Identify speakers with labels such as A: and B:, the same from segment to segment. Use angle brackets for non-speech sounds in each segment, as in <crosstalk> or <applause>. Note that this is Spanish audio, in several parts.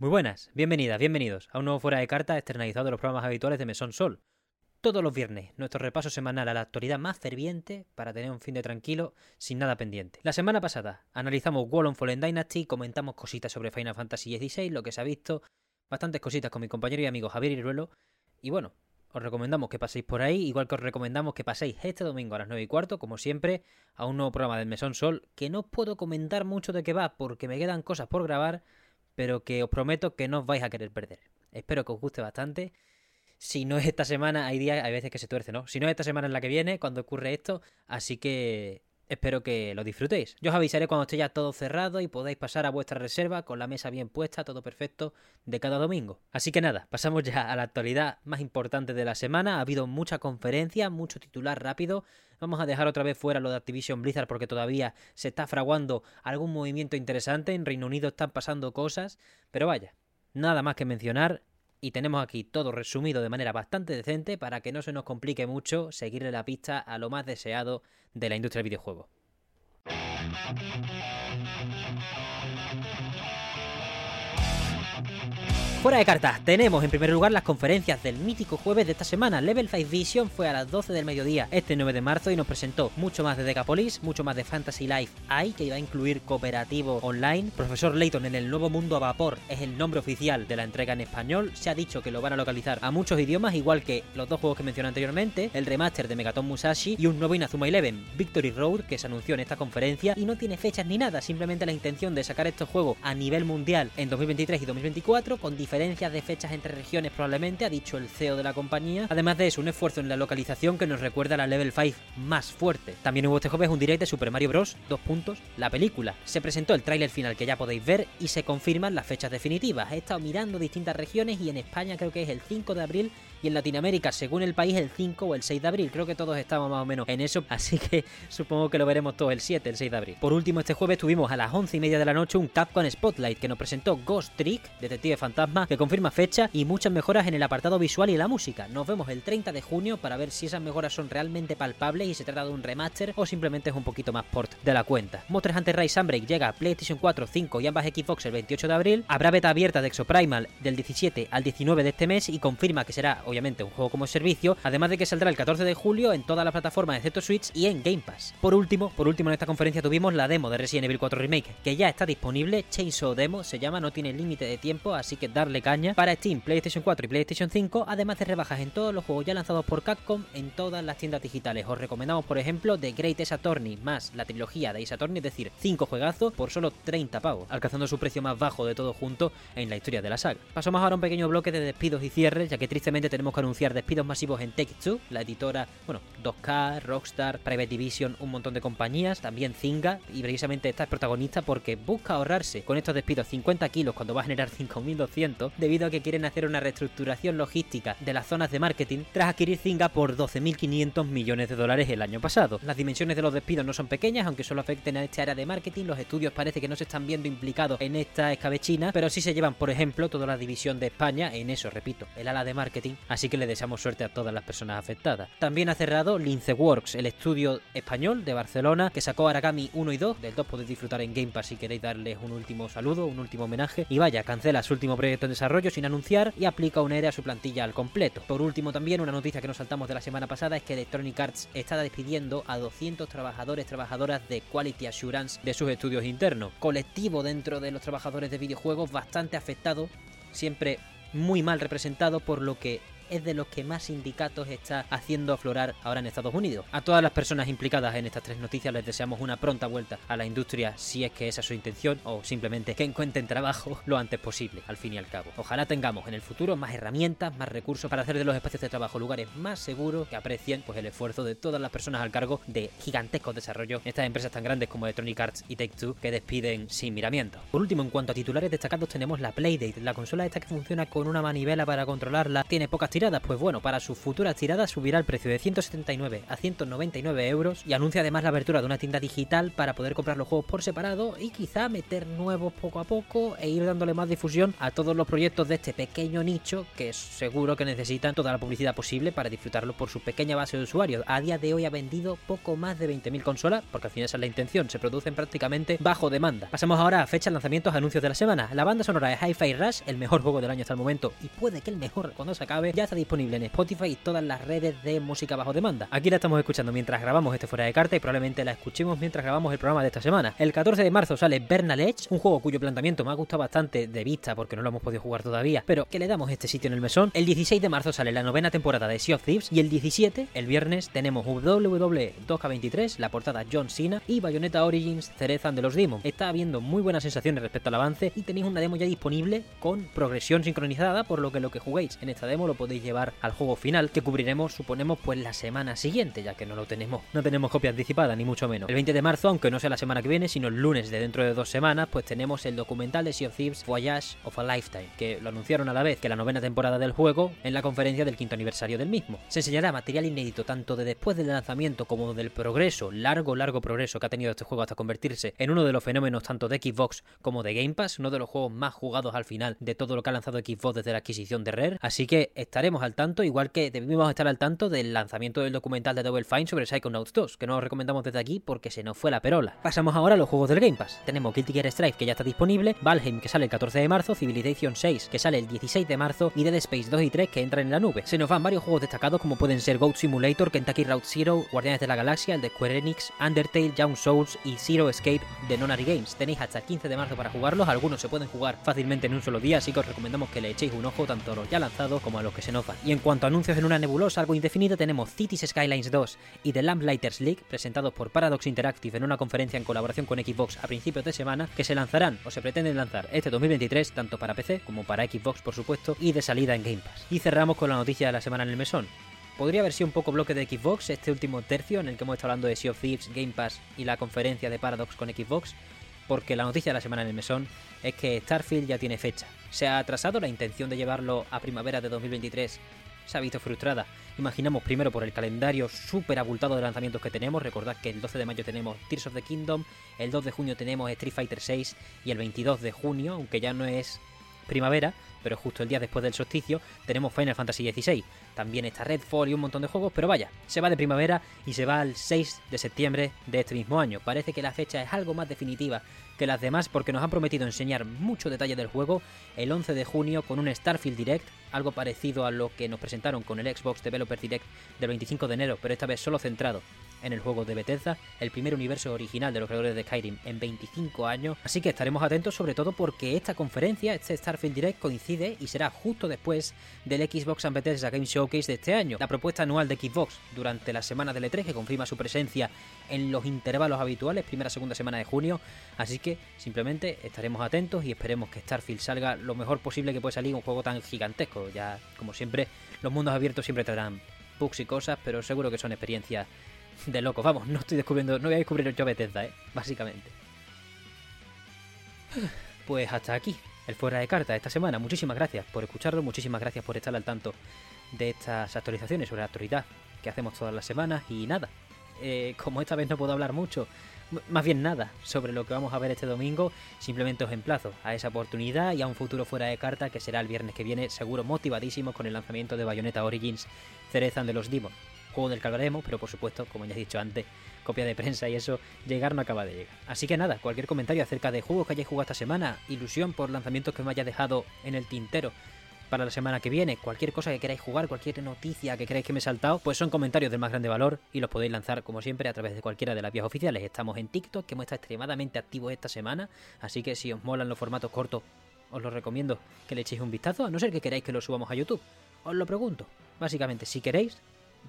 A: Muy buenas, bienvenidas, bienvenidos a un nuevo Fuera de Carta externalizado de los programas habituales de Mesón Sol. Todos los viernes, nuestro repaso semanal a la actualidad más ferviente para tener un fin de tranquilo sin nada pendiente. La semana pasada analizamos Wall on Fallen Dynasty, comentamos cositas sobre Final Fantasy XVI, lo que se ha visto, bastantes cositas con mi compañero y amigo Javier Iruelo, y bueno, os recomendamos que paséis por ahí, igual que os recomendamos que paséis este domingo a las 9 y cuarto, como siempre, a un nuevo programa del Mesón Sol, que no puedo comentar mucho de qué va porque me quedan cosas por grabar, pero que os prometo que no os vais a querer perder. Espero que os guste bastante. Si no es esta semana, hay días, hay veces que se tuerce, ¿no? Si no es esta semana en la que viene, cuando ocurre esto, así que espero que lo disfrutéis. Yo os avisaré cuando esté ya todo cerrado y podáis pasar a vuestra reserva con la mesa bien puesta, todo perfecto, de cada domingo. Así que nada, pasamos ya a la actualidad más importante de la semana. Ha habido mucha conferencia, mucho titular rápido. Vamos a dejar otra vez fuera lo de Activision Blizzard porque todavía se está fraguando algún movimiento interesante. En Reino Unido están pasando cosas. Pero vaya, nada más que mencionar. Y tenemos aquí todo resumido de manera bastante decente para que no se nos complique mucho seguirle la pista a lo más deseado de la industria del videojuego. Fuera de cartas, tenemos en primer lugar las conferencias del mítico jueves de esta semana. Level 5 Vision fue a las 12 del mediodía este 9 de marzo y nos presentó mucho más de Decapolis, mucho más de Fantasy Life AI, que iba a incluir cooperativo online. Profesor Layton en el nuevo mundo a vapor es el nombre oficial de la entrega en español. Se ha dicho que lo van a localizar a muchos idiomas, igual que los dos juegos que mencioné anteriormente, el remaster de Megaton Musashi y un nuevo Inazuma Eleven, Victory Road, que se anunció en esta conferencia y no tiene fechas ni nada, simplemente la intención de sacar estos juegos a nivel mundial en 2023 y 2024 con diferencias de fechas entre regiones probablemente, ha dicho el CEO de la compañía. Además de eso, un esfuerzo en la localización que nos recuerda a la Level 5 más fuerte. También hubo este jueves un direct de Super Mario Bros. Dos puntos, la película. Se presentó el tráiler final que ya podéis ver y se confirman las fechas definitivas. He estado mirando distintas regiones y en España creo que es el 5 de abril y en Latinoamérica, según el país, el 5 o el 6 de abril. Creo que todos estamos más o menos en eso, <laughs> así que supongo que lo veremos todo el 7, el 6 de abril. Por último, este jueves tuvimos a las 11 y media de la noche un Capcom Spotlight que nos presentó Ghost Trick, Detective Fantasma, que confirma fecha y muchas mejoras en el apartado visual y la música. Nos vemos el 30 de junio para ver si esas mejoras son realmente palpables y se trata de un remaster o simplemente es un poquito más port de la cuenta. Monster Hunter Rise Sunbreak llega a PlayStation 4, 5 y ambas Xbox el 28 de abril. Habrá beta abierta de Exoprimal del 17 al 19 de este mes y confirma que será obviamente un juego como servicio, además de que saldrá el 14 de julio en todas las plataformas excepto Switch y en Game Pass. Por último, por último en esta conferencia tuvimos la demo de Resident Evil 4 Remake, que ya está disponible, Chainsaw Demo se llama, no tiene límite de tiempo, así que caña para Steam, PlayStation 4 y PlayStation 5, además de rebajas en todos los juegos ya lanzados por Capcom en todas las tiendas digitales. Os recomendamos, por ejemplo, The Great Ace Attorney más la trilogía de Ace Attorney, es decir, 5 juegazos por solo 30 pavos, alcanzando su precio más bajo de todo junto en la historia de la saga. Pasamos ahora a un pequeño bloque de despidos y cierres, ya que tristemente tenemos que anunciar despidos masivos en Take-Two, la editora, bueno, 2K, Rockstar, Private Division, un montón de compañías, también Zynga, y precisamente esta es protagonista porque busca ahorrarse con estos despidos 50 kilos cuando va a generar 5.200, debido a que quieren hacer una reestructuración logística de las zonas de marketing tras adquirir Zynga por 12.500 millones de dólares el año pasado. Las dimensiones de los despidos no son pequeñas, aunque solo afecten a este área de marketing, los estudios parece que no se están viendo implicados en esta escabechina, pero sí se llevan, por ejemplo, toda la división de España en eso, repito, el ala de marketing, así que le deseamos suerte a todas las personas afectadas. También ha cerrado Linceworks, el estudio español de Barcelona, que sacó Aragami 1 y 2, del 2 podéis disfrutar en Game Pass si queréis darles un último saludo, un último homenaje, y vaya, cancela su último proyecto en desarrollo sin anunciar y aplica un ERE a su plantilla al completo. Por último, también una noticia que nos saltamos de la semana pasada es que Electronic Arts está despidiendo a 200 trabajadores, trabajadoras de Quality Assurance de sus estudios internos. Colectivo dentro de los trabajadores de videojuegos bastante afectado, siempre muy mal representado, por lo que es de los que más sindicatos está haciendo aflorar ahora en Estados Unidos. A todas las personas implicadas en estas tres noticias les deseamos una pronta vuelta a la industria si es que esa es su intención o simplemente que encuentren trabajo lo antes posible, al fin y al cabo. Ojalá tengamos en el futuro más herramientas, más recursos para hacer de los espacios de trabajo lugares más seguros que aprecien pues el esfuerzo de todas las personas al cargo de gigantescos desarrollos en estas empresas tan grandes como Electronic Arts y Take-Two que despiden sin miramiento. Por último, en cuanto a titulares destacados tenemos la Playdate, la consola esta que funciona con una manivela para controlarla, tiene pocas tiradas? Pues bueno, para sus futuras tiradas subirá el precio de 179 a 199 euros y anuncia además la abertura de una tienda digital para poder comprar los juegos por separado y quizá meter nuevos poco a poco e ir dándole más difusión a todos los proyectos de este pequeño nicho que seguro que necesitan toda la publicidad posible para disfrutarlo por su pequeña base de usuarios. A día de hoy ha vendido poco más de 20.000 consolas, porque al final esa es la intención, se producen prácticamente bajo demanda. Pasamos ahora a fechas, lanzamientos, anuncios de la semana. La banda sonora de Hi-Fi Rush, el mejor juego del año hasta el momento, y puede que el mejor cuando se acabe, ya está disponible en Spotify y todas las redes de música bajo demanda. Aquí la estamos escuchando mientras grabamos este fuera de carta y probablemente la escuchemos mientras grabamos el programa de esta semana. El 14 de marzo sale Bernal Edge, un juego cuyo planteamiento me ha gustado bastante de vista porque no lo hemos podido jugar todavía, pero que le damos este sitio en el mesón. El 16 de marzo sale la novena temporada de Sea of Thieves y el 17, el viernes, tenemos WWE 2K23, la portada John Cena y Bayonetta Origins Cerezan de los Demons. Está habiendo muy buenas sensaciones respecto al avance y tenéis una demo ya disponible con progresión sincronizada, por lo que lo que juguéis en esta demo lo podéis llevar al juego final que cubriremos, suponemos, pues la semana siguiente, ya que no lo tenemos, no tenemos copia anticipada ni mucho menos. El 20 de marzo, aunque no sea la semana que viene, sino el lunes de dentro de dos semanas, pues tenemos el documental de Sea of Thieves Voyage of a Lifetime, que lo anunciaron a la vez que la novena temporada del juego en la conferencia del quinto aniversario del mismo. Se enseñará material inédito tanto de después del lanzamiento como del progreso, largo, largo progreso que ha tenido este juego hasta convertirse en uno de los fenómenos tanto de Xbox como de Game Pass, uno de los juegos más jugados al final de todo lo que ha lanzado Xbox desde la adquisición de Rare. Así que estaremos al tanto, igual que debimos estar al tanto del lanzamiento del documental de Double Fine sobre Psychonauts 2, que no os recomendamos desde aquí porque se nos fue la perola. Pasamos ahora a los juegos del Game Pass. Tenemos Guilty Gear Strive que ya está disponible, Valheim que sale el 14 de marzo, Civilization 6 que sale el 16 de marzo y Dead Space 2 y 3 que entran en la nube. Se nos van varios juegos destacados como pueden ser Goat Simulator, Kentucky Route Zero, Guardianes de la Galaxia, el de Square Enix, Undertale, Young Souls y Zero Escape de Nonary Games. Tenéis hasta el 15 de marzo para jugarlos, algunos se pueden jugar fácilmente en un solo día, así que os recomendamos que le echéis un ojo tanto a los ya lanzados como a los que se nos Y en cuanto a anuncios en una nebulosa algo indefinida, tenemos Cities Skylines 2 y The Lamplighters League, presentados por Paradox Interactive en una conferencia en colaboración con Xbox a principios de semana, que se lanzarán o se pretenden lanzar este 2023 tanto para PC como para Xbox por supuesto y de salida en Game Pass. Y cerramos con la noticia de la semana en el mesón. Podría haber sido un poco bloque de Xbox este último tercio en el que hemos estado hablando de Sea of Thieves, Game Pass y la conferencia de Paradox con Xbox, porque la noticia de la semana en el mesón es que Starfield ya tiene fecha. Se ha atrasado la intención de llevarlo a primavera de 2023 se ha visto frustrada. Imaginamos primero por el calendario súper abultado de lanzamientos que tenemos. Recordad que el 12 de mayo tenemos Tears of the Kingdom, el 2 de junio tenemos Street Fighter 6 y el 22 de junio, aunque ya no es primavera, pero justo el día después del solsticio, tenemos Final Fantasy XVI. También está Redfall y un montón de juegos, pero vaya, se va de primavera y se va al 6 de septiembre de este mismo año. Parece que la fecha es algo más definitiva que las demás porque nos han prometido enseñar mucho detalle del juego el 11 de junio con un Starfield Direct, algo parecido a lo que nos presentaron con el Xbox Developer Direct del 25 de enero, pero esta vez solo centrado en el juego de Bethesda, el primer universo original de los creadores de Skyrim en 25 años, así que estaremos atentos sobre todo porque esta conferencia, este Starfield Direct coincide y será justo después del Xbox and Bethesda Game Showcase de este año, la propuesta anual de Xbox durante la semana del E3 que confirma su presencia en los intervalos habituales, primera segunda semana de junio, así que simplemente estaremos atentos y esperemos que Starfield salga lo mejor posible que puede salir un juego tan gigantesco, ya como siempre los mundos abiertos siempre traerán bugs y cosas, pero seguro que son experiencias de loco. Vamos, no estoy descubriendo, no voy a descubrir yo Bethesda, ¿eh? Básicamente. Pues hasta aquí, el fuera de carta esta semana. Muchísimas gracias por escucharlo, muchísimas gracias por estar al tanto de estas actualizaciones sobre la actualidad que hacemos todas las semanas y nada. Eh, como esta vez no puedo hablar mucho, más bien nada, sobre lo que vamos a ver este domingo, simplemente os emplazo a esa oportunidad y a un futuro fuera de carta que será el viernes que viene, seguro motivadísimo con el lanzamiento de Bayonetta Origins Cerezan de los Demons juego del que hablaremos, pero por supuesto, como ya he dicho antes, copia de prensa y eso, llegar no acaba de llegar. Así que nada, cualquier comentario acerca de juegos que hayáis jugado esta semana, ilusión por lanzamientos que me haya dejado en el tintero para la semana que viene, cualquier cosa que queráis jugar, cualquier noticia que queráis que me he saltado, pues son comentarios del más grande valor y los podéis lanzar como siempre a través de cualquiera de las vías oficiales. Estamos en TikTok, que hemos estado extremadamente activos esta semana, así que si os molan los formatos cortos, os los recomiendo que le echéis un vistazo, a no ser que queráis que lo subamos a YouTube. Os lo pregunto. Básicamente, si queréis,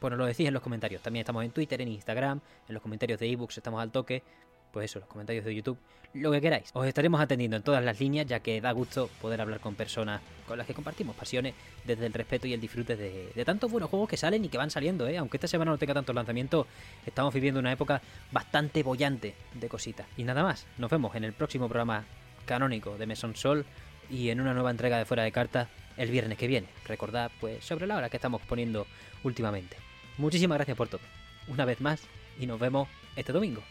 A: nos lo decís en los comentarios. También estamos en Twitter, en Instagram, en los comentarios de ebooks estamos al toque. Pues eso, los comentarios de YouTube, lo que queráis. Os estaremos atendiendo en todas las líneas, ya que da gusto poder hablar con personas con las que compartimos pasiones desde el respeto y el disfrute de, de tantos buenos juegos que salen y que van saliendo, ¿eh? Aunque esta semana no tenga tantos lanzamientos, estamos viviendo una época bastante bollante de cositas. Y nada más, nos vemos en el próximo programa canónico de Mesón Sol y en una nueva entrega de Fuera de Carta el viernes que viene. Recordad, pues, sobre la hora que estamos poniendo últimamente. Muchísimas gracias por todo. Una vez más, y nos vemos este domingo.